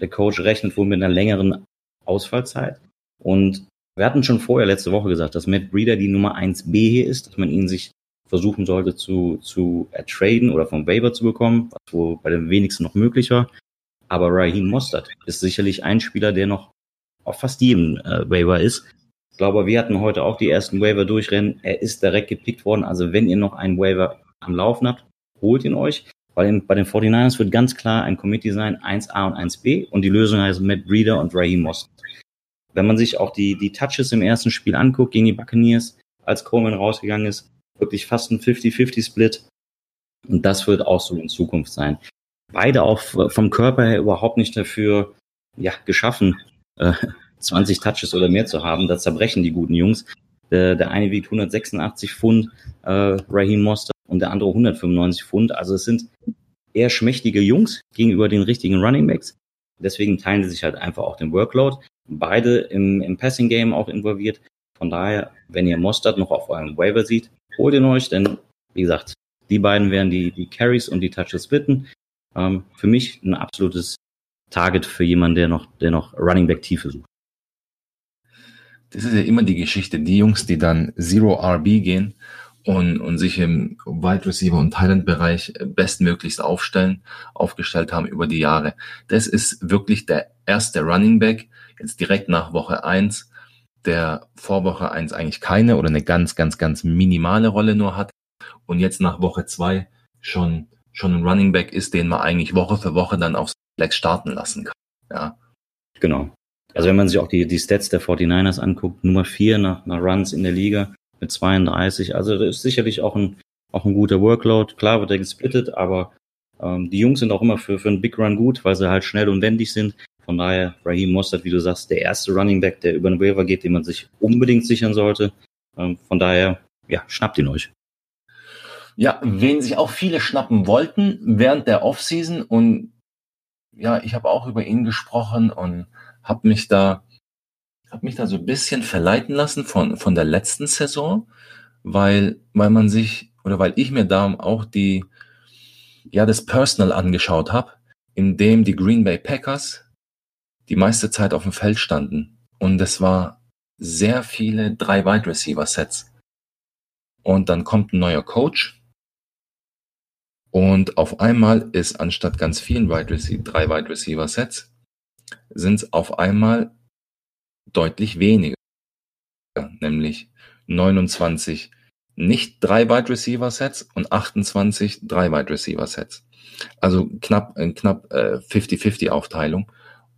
[SPEAKER 2] Der Coach rechnet wohl mit einer längeren Ausfallzeit. Und wir hatten schon vorher letzte Woche gesagt, dass Matt Breeder die Nummer 1b hier ist, dass man ihn sich versuchen sollte zu, zu ertraden oder vom Waiver zu bekommen, was wohl bei den wenigsten noch möglich war. Aber Raheem Mostert ist sicherlich ein Spieler, der noch auf fast jedem äh, Waiver ist. Ich glaube, wir hatten heute auch die ersten Waiver durchrennen. Er ist direkt gepickt worden. Also wenn ihr noch einen Waiver am Laufen habt, holt ihn euch. Weil in, bei den 49ers wird ganz klar ein Committee sein, 1A und 1B. Und die Lösung heißt Matt Breeder und Raheem Mostert. Wenn man sich auch die, die Touches im ersten Spiel anguckt gegen die Buccaneers, als Coleman rausgegangen ist, wirklich fast ein 50-50-Split. Und das wird auch so in Zukunft sein. Beide auch vom Körper her überhaupt nicht dafür ja, geschaffen, äh, 20 Touches oder mehr zu haben. Da zerbrechen die guten Jungs. Der, der eine wiegt 186 Pfund, äh, Raheem Mostert, und der andere 195 Pfund. Also es sind eher schmächtige Jungs gegenüber den richtigen Running Backs. Deswegen teilen sie sich halt einfach auch den Workload. Beide im, im Passing Game auch involviert. Von daher, wenn ihr Mostert noch auf eurem Waiver seht, holt ihn euch, denn wie gesagt, die beiden werden die, die Carries und die Touches splitten. Ähm, für mich ein absolutes Target für jemanden, der noch, der noch Running Back Tiefe sucht.
[SPEAKER 3] Das ist ja immer die Geschichte, die Jungs, die dann Zero RB gehen und, und sich im Wide Receiver und Thailand Bereich bestmöglichst aufstellen, aufgestellt haben über die Jahre. Das ist wirklich der erste Running Back, jetzt direkt nach Woche eins, der vor Woche eins eigentlich keine oder eine ganz, ganz, ganz minimale Rolle nur hat und jetzt nach Woche zwei schon, schon ein Running Back ist, den man eigentlich Woche für Woche dann aufs Flex starten lassen kann. Ja.
[SPEAKER 2] Genau. Also wenn man sich auch die, die Stats der 49ers anguckt, Nummer vier nach, nach Runs in der Liga, mit 32. Also das ist sicherlich auch ein, auch ein guter Workload. Klar wird er gesplittet, aber ähm, die Jungs sind auch immer für, für einen Big Run gut, weil sie halt schnell und wendig sind. Von daher, Raheem Mostert, wie du sagst, der erste Running Back, der über den Waiver geht, den man sich unbedingt sichern sollte. Ähm, von daher, ja, schnappt ihn euch.
[SPEAKER 3] Ja, wen sich auch viele schnappen wollten während der Offseason und ja, ich habe auch über ihn gesprochen und habe mich da habe mich da so ein bisschen verleiten lassen von, von der letzten Saison, weil, weil man sich, oder weil ich mir da auch die, ja, das Personal angeschaut habe, in dem die Green Bay Packers die meiste Zeit auf dem Feld standen. Und es war sehr viele drei Wide Receiver Sets. Und dann kommt ein neuer Coach. Und auf einmal ist anstatt ganz vielen Wide Receiver, drei Wide Receiver Sets, sind es auf einmal deutlich weniger, nämlich 29 nicht drei Wide Receiver Sets und 28 drei Wide Receiver Sets. Also knapp, äh, knapp äh, 50-50 Aufteilung.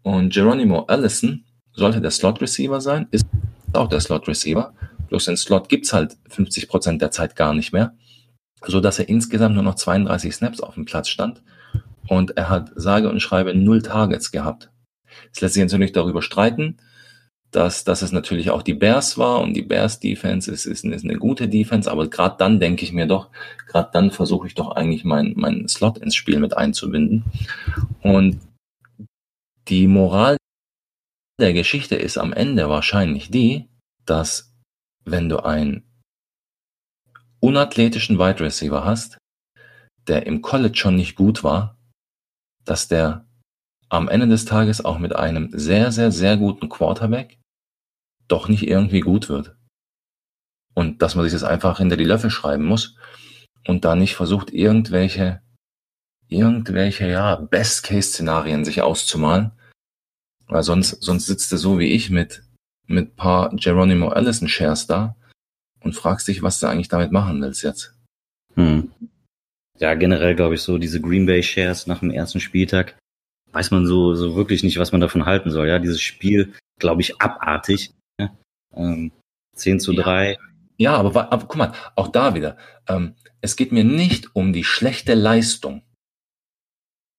[SPEAKER 3] Und Geronimo Allison sollte der Slot Receiver sein, ist auch der Slot Receiver. Bloß den Slot gibt's halt 50 Prozent der Zeit gar nicht mehr, so dass er insgesamt nur noch 32 Snaps auf dem Platz stand. Und er hat sage und schreibe null Targets gehabt. Es lässt sich natürlich darüber streiten, dass, dass es natürlich auch die Bears war und die Bears Defense ist, ist, ist eine gute Defense, aber gerade dann denke ich mir doch, gerade dann versuche ich doch eigentlich meinen mein Slot ins Spiel mit einzubinden. Und die Moral der Geschichte ist am Ende wahrscheinlich die, dass wenn du einen unathletischen Wide Receiver hast, der im College schon nicht gut war, dass der am Ende des Tages auch mit einem sehr, sehr, sehr guten Quarterback doch nicht irgendwie gut wird. Und dass man sich das einfach hinter die Löffel schreiben muss und da nicht versucht, irgendwelche, irgendwelche, ja, Best-Case-Szenarien sich auszumalen. Weil sonst, sonst sitzt du so wie ich mit, mit paar Geronimo Allison Shares da und fragst dich, was du eigentlich damit machen willst jetzt.
[SPEAKER 2] Hm. Ja, generell glaube ich so, diese Green Bay Shares nach dem ersten Spieltag, weiß man so, so wirklich nicht, was man davon halten soll. Ja, dieses Spiel, glaube ich, abartig. Ähm, 10 zu 3.
[SPEAKER 3] Ja, aber, aber guck mal, auch da wieder. Ähm, es geht mir nicht um die schlechte Leistung.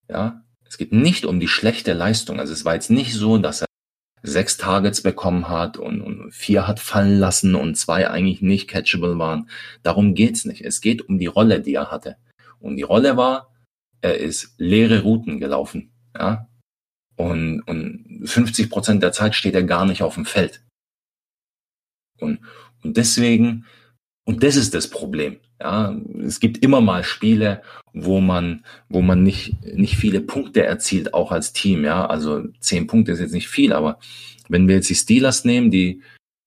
[SPEAKER 3] Ja, es geht nicht um die schlechte Leistung. Also es war jetzt nicht so, dass er sechs Targets bekommen hat und, und vier hat fallen lassen und zwei eigentlich nicht catchable waren. Darum geht's nicht. Es geht um die Rolle, die er hatte. Und die Rolle war, er ist leere Routen gelaufen. Ja, und, und 50 Prozent der Zeit steht er gar nicht auf dem Feld. Und, und deswegen, und das ist das Problem. Ja, es gibt immer mal Spiele, wo man, wo man nicht, nicht viele Punkte erzielt, auch als Team. Ja, also zehn Punkte ist jetzt nicht viel, aber wenn wir jetzt die Steelers nehmen, die,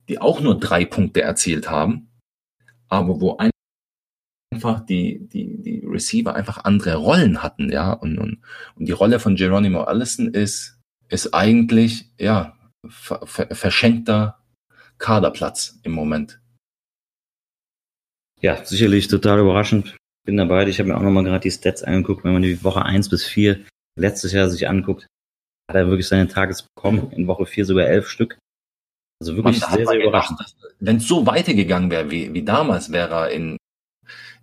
[SPEAKER 3] die auch nur drei Punkte erzielt haben, aber wo einfach die, die, die Receiver einfach andere Rollen hatten, ja, und, und, und die Rolle von Geronimo Allison ist, ist eigentlich, ja, ver, ver, verschenkter Kaderplatz im Moment.
[SPEAKER 2] Ja, sicherlich total überraschend. Bin dabei. Ich habe mir auch nochmal gerade die Stats angeguckt. Wenn man die Woche 1 bis 4 letztes Jahr sich anguckt, hat er wirklich seine Tages bekommen. In Woche 4 sogar elf Stück. Also wirklich sehr, sehr überraschend.
[SPEAKER 3] Wenn es so weitergegangen wäre wie, wie damals, wäre er in,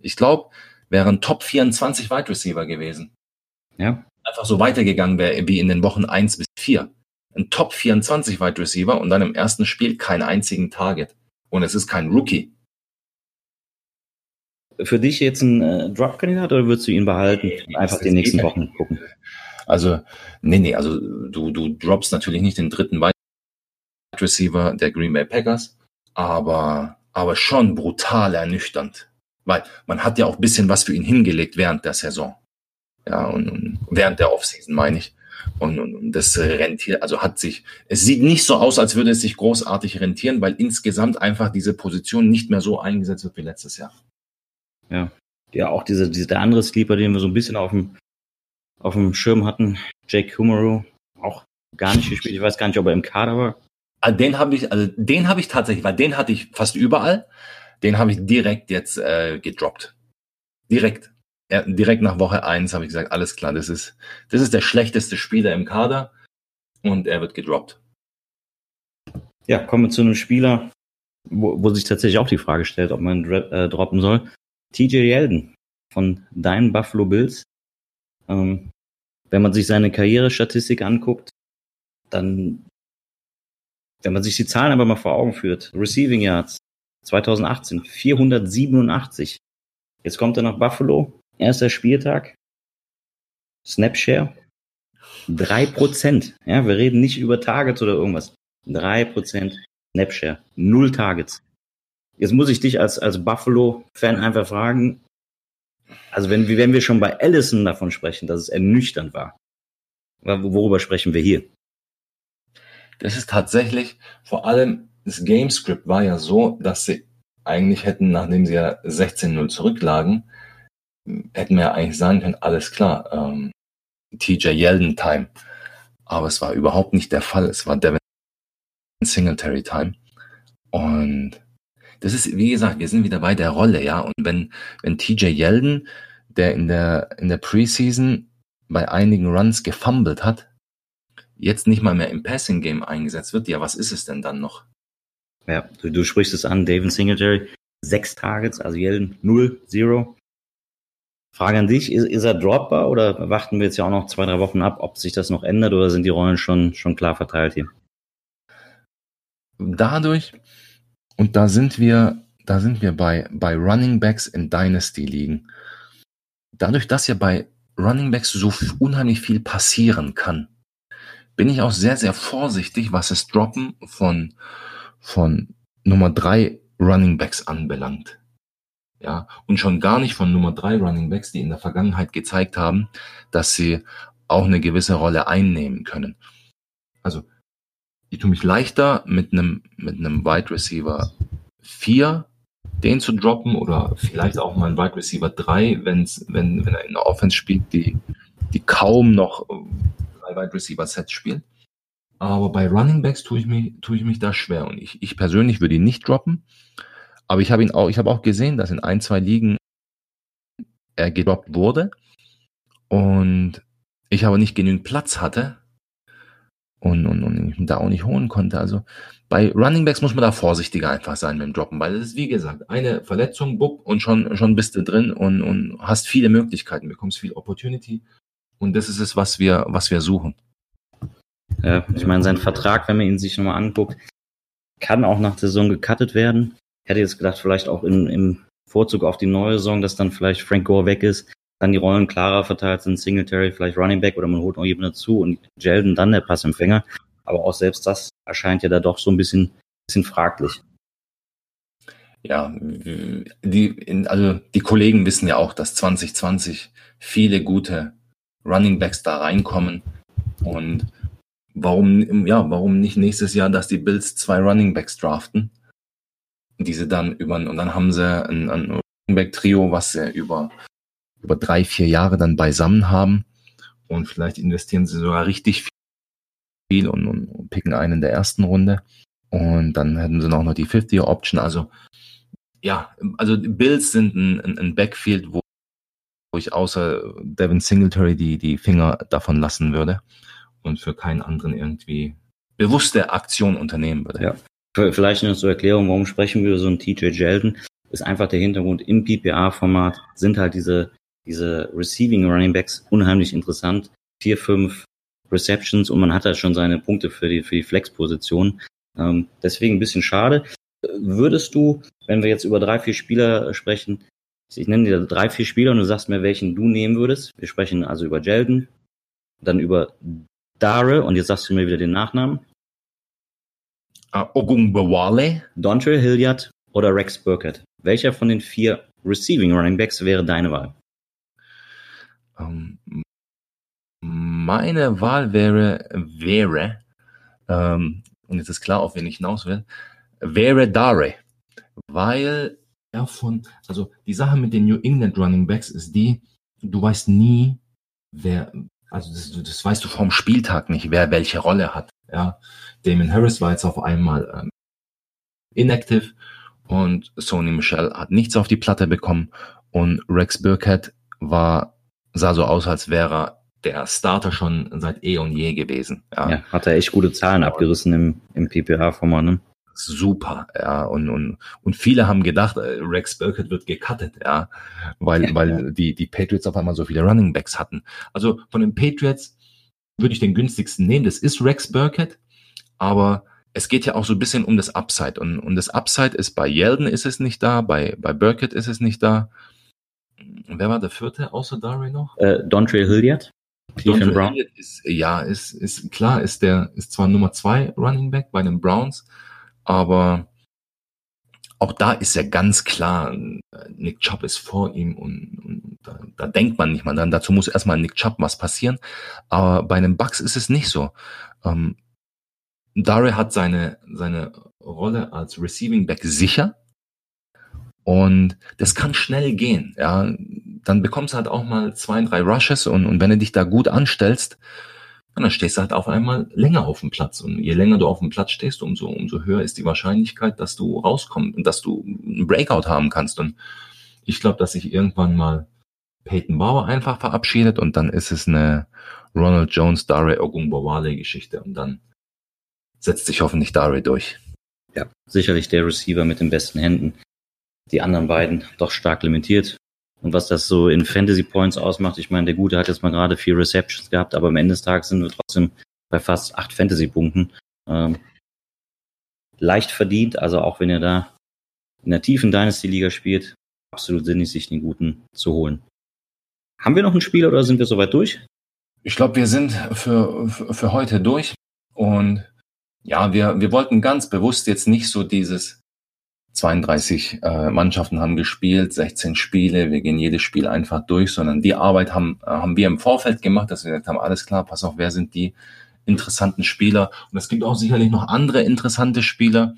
[SPEAKER 3] ich glaube, wäre ein Top 24 Wide Receiver gewesen.
[SPEAKER 2] Ja.
[SPEAKER 3] Einfach so weitergegangen wäre wie in den Wochen 1 bis 4 ein Top 24 Wide Receiver und dann im ersten Spiel keinen einzigen Target Und es ist kein Rookie.
[SPEAKER 2] Für dich jetzt ein äh, Drop-Kandidat oder würdest du ihn behalten und einfach die nächsten Wochen gucken?
[SPEAKER 3] Also, nee, nee, also du, du droppst natürlich nicht den dritten Wide Receiver der Green Bay Packers, aber, aber schon brutal ernüchternd. Weil man hat ja auch ein bisschen was für ihn hingelegt während der Saison. Ja, und, und während der Offseason meine ich. Und, und, und das rentiert, also hat sich, es sieht nicht so aus, als würde es sich großartig rentieren, weil insgesamt einfach diese Position nicht mehr so eingesetzt wird wie letztes Jahr.
[SPEAKER 2] Ja. Ja, auch diese, diese, der andere Sleeper, den wir so ein bisschen auf dem, auf dem Schirm hatten, Jake Kumaro, auch gar nicht gespielt. Ich weiß gar nicht, ob er im Kader war.
[SPEAKER 3] Ah, den habe ich, also den habe ich tatsächlich, weil den hatte ich fast überall. Den habe ich direkt jetzt äh, gedroppt. Direkt. Direkt nach Woche eins habe ich gesagt, alles klar, das ist, das ist der schlechteste Spieler im Kader und er wird gedroppt.
[SPEAKER 2] Ja, kommen wir zu einem Spieler, wo, wo sich tatsächlich auch die Frage stellt, ob man äh, droppen soll. TJ Yeldon von deinen Buffalo Bills. Ähm, wenn man sich seine Karrierestatistik anguckt, dann, wenn man sich die Zahlen aber mal vor Augen führt, Receiving Yards 2018 487. Jetzt kommt er nach Buffalo, Erster Spieltag. Snapshare. Drei Prozent. Ja, wir reden nicht über Targets oder irgendwas. Drei Prozent Snapshare. Null Targets. Jetzt muss ich dich als, als Buffalo-Fan einfach fragen, also wenn, wenn wir schon bei Allison davon sprechen, dass es ernüchternd war, worüber sprechen wir hier?
[SPEAKER 3] Das ist tatsächlich, vor allem das Gamescript war ja so, dass sie eigentlich hätten, nachdem sie ja 16-0 zurücklagen, hätten wir eigentlich sagen können, alles klar, ähm, TJ Yeldon Time. Aber es war überhaupt nicht der Fall. Es war Devin Singletary Time. Und das ist, wie gesagt, wir sind wieder bei der Rolle, ja. Und wenn, wenn TJ Yeldon, der in der, in der Preseason bei einigen Runs gefumbled hat, jetzt nicht mal mehr im Passing Game eingesetzt wird, ja, was ist es denn dann noch?
[SPEAKER 2] Ja, du, du sprichst es an, David Singletary, sechs Targets, also Yeldon null, zero. Frage an dich, ist, ist er droppbar oder warten wir jetzt ja auch noch zwei, drei Wochen ab, ob sich das noch ändert oder sind die Rollen schon, schon klar verteilt hier?
[SPEAKER 3] Dadurch, und da sind wir, da sind wir bei, bei Running Backs in Dynasty liegen. Dadurch, dass ja bei Running Backs so unheimlich viel passieren kann, bin ich auch sehr, sehr vorsichtig, was das Droppen von, von Nummer drei Running Backs anbelangt. Ja, und schon gar nicht von Nummer drei Running Backs, die in der Vergangenheit gezeigt haben, dass sie auch eine gewisse Rolle einnehmen können. Also, ich tue mich leichter mit einem, mit einem Wide Receiver 4 den zu droppen oder vielleicht auch mal ein Wide Receiver 3, wenn's, wenn, wenn er in der Offense spielt, die, die kaum noch drei Wide Receiver Sets spielen. Aber bei Running Backs tue ich mich, tue ich mich da schwer und ich, ich persönlich würde ihn nicht droppen. Aber ich habe ihn auch, ich habe auch gesehen, dass in ein, zwei Ligen er gedroppt wurde und ich aber nicht genügend Platz hatte und, und, und da auch nicht holen konnte. Also bei Running Backs muss man da vorsichtiger einfach sein mit dem Droppen, weil es ist wie gesagt eine Verletzung, bupp, und schon, schon bist du drin und, und hast viele Möglichkeiten, bekommst viel Opportunity und das ist es, was wir, was wir suchen.
[SPEAKER 2] Ja, ich meine, sein Vertrag, wenn man ihn sich nochmal anguckt, kann auch nach der Saison gecuttet werden hätte jetzt gedacht, vielleicht auch in, im Vorzug auf die neue Saison, dass dann vielleicht Frank Gore weg ist, dann die Rollen klarer verteilt sind, Singletary, vielleicht Running Back oder man holt noch jemanden dazu und Jelden dann der Passempfänger. Aber auch selbst das erscheint ja da doch so ein bisschen, bisschen fraglich.
[SPEAKER 3] Ja, die, also die Kollegen wissen ja auch, dass 2020 viele gute Running Backs da reinkommen und warum, ja, warum nicht nächstes Jahr, dass die Bills zwei Running Backs draften diese dann über, und dann haben sie ein, ein Back-Trio, was sie über, über drei, vier Jahre dann beisammen haben. Und vielleicht investieren sie sogar richtig viel und, und, und picken einen in der ersten Runde. Und dann hätten sie noch, noch die 50-Option. Also, ja, also Bills sind ein, ein, ein Backfield, wo, wo ich außer Devin Singletary die, die Finger davon lassen würde und für keinen anderen irgendwie bewusste Aktion unternehmen würde.
[SPEAKER 2] Ja. Vielleicht noch zur Erklärung, warum sprechen wir über so einen TJ Jelden, ist einfach der Hintergrund im PPA-Format sind halt diese, diese Receiving Running Backs unheimlich interessant. Vier, fünf Receptions und man hat halt schon seine Punkte für die, für die Flex-Position. Ähm, deswegen ein bisschen schade. würdest du, wenn wir jetzt über drei, vier Spieler sprechen, ich nenne dir drei, vier Spieler und du sagst mir, welchen du nehmen würdest. Wir sprechen also über Jelden, dann über Dare und jetzt sagst du mir wieder den Nachnamen.
[SPEAKER 3] Uh, Ogunbowale.
[SPEAKER 2] Dontre Hilliard oder Rex Burkett. Welcher von den vier Receiving Running Backs wäre deine Wahl?
[SPEAKER 3] Um, ähm, meine Wahl wäre, wäre, ähm, und jetzt ist klar, auf wen ich hinaus will, wäre Dare. Weil er von, also die Sache mit den New England Running Backs ist die, du weißt nie, wer, also das, das weißt du vom Spieltag nicht, wer welche Rolle hat. Ja, Damon Harris war jetzt auf einmal ähm, inactive und Sony Michel hat nichts auf die Platte bekommen und Rex Burkhead war, sah so aus, als wäre er der Starter schon seit eh und je gewesen.
[SPEAKER 2] Ja, ja hat er echt gute Zahlen abgerissen im, im PPA-Format, ne?
[SPEAKER 3] super, ja, und, und, und viele haben gedacht, äh, Rex Burkett wird gecuttet, ja, weil, ja, weil ja. die, die Patriots auf einmal so viele Running Backs hatten. Also von den Patriots würde ich den günstigsten nehmen, das ist Rex Burkett, aber es geht ja auch so ein bisschen um das Upside und, und das Upside ist bei Yeldon ist es nicht da, bei, bei Burkett ist es nicht da. Wer war der vierte außer Darry noch?
[SPEAKER 2] Äh, Dontre Hilliard.
[SPEAKER 3] Dontre Brown. Hilliard ist, ja, ist, ist klar, ist der, ist zwar Nummer zwei Running Back bei den Browns, aber auch da ist ja ganz klar, Nick Chubb ist vor ihm und, und da, da, denkt man nicht mal dran. Dazu muss erstmal Nick Chubb was passieren. Aber bei einem Bucks ist es nicht so. Ähm, Dare hat seine, seine Rolle als Receiving Back sicher. Und das kann schnell gehen, ja. Dann bekommst du halt auch mal zwei, drei Rushes und, und wenn du dich da gut anstellst, dann stehst du halt auf einmal länger auf dem Platz. Und je länger du auf dem Platz stehst, umso, umso höher ist die Wahrscheinlichkeit, dass du rauskommst und dass du einen Breakout haben kannst. Und ich glaube, dass sich irgendwann mal Peyton Bauer einfach verabschiedet und dann ist es eine Ronald Jones, Dare Ogunbowale Geschichte und dann setzt sich hoffentlich Dare durch.
[SPEAKER 2] Ja, sicherlich der Receiver mit den besten Händen. Die anderen beiden doch stark limitiert. Und was das so in Fantasy Points ausmacht, ich meine, der Gute hat jetzt mal gerade vier Receptions gehabt, aber am Ende des Tages sind wir trotzdem bei fast acht Fantasy-Punkten. Ähm, leicht verdient, also auch wenn ihr da in der tiefen Dynasty-Liga spielt, absolut sinnig, sich den Guten zu holen. Haben wir noch ein Spiel oder sind wir soweit durch?
[SPEAKER 3] Ich glaube, wir sind für, für heute durch. Und ja, wir, wir wollten ganz bewusst jetzt nicht so dieses 32 äh, Mannschaften haben gespielt, 16 Spiele, wir gehen jedes Spiel einfach durch, sondern die Arbeit haben, äh, haben wir im Vorfeld gemacht, dass wir gesagt haben, alles klar, pass auf, wer sind die interessanten Spieler? Und es gibt auch sicherlich noch andere interessante Spieler,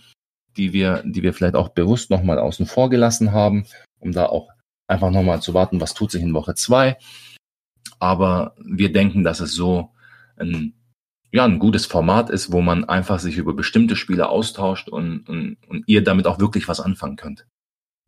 [SPEAKER 3] die wir, die wir vielleicht auch bewusst nochmal außen vor gelassen haben, um da auch einfach nochmal zu warten, was tut sich in Woche zwei. Aber wir denken, dass es so ein ja, ein gutes Format ist, wo man einfach sich über bestimmte Spiele austauscht und, und, und ihr damit auch wirklich was anfangen könnt.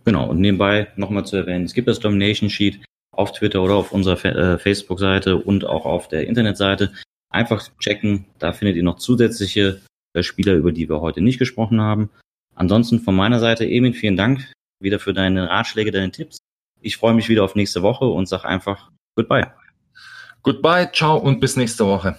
[SPEAKER 2] Genau, und nebenbei nochmal zu erwähnen, es gibt das Domination Sheet auf Twitter oder auf unserer äh, Facebook-Seite und auch auf der Internetseite. Einfach checken, da findet ihr noch zusätzliche äh, Spieler, über die wir heute nicht gesprochen haben. Ansonsten von meiner Seite, Emin, vielen Dank wieder für deine Ratschläge, deine Tipps. Ich freue mich wieder auf nächste Woche und sage einfach Goodbye.
[SPEAKER 3] Goodbye, ciao und bis nächste Woche.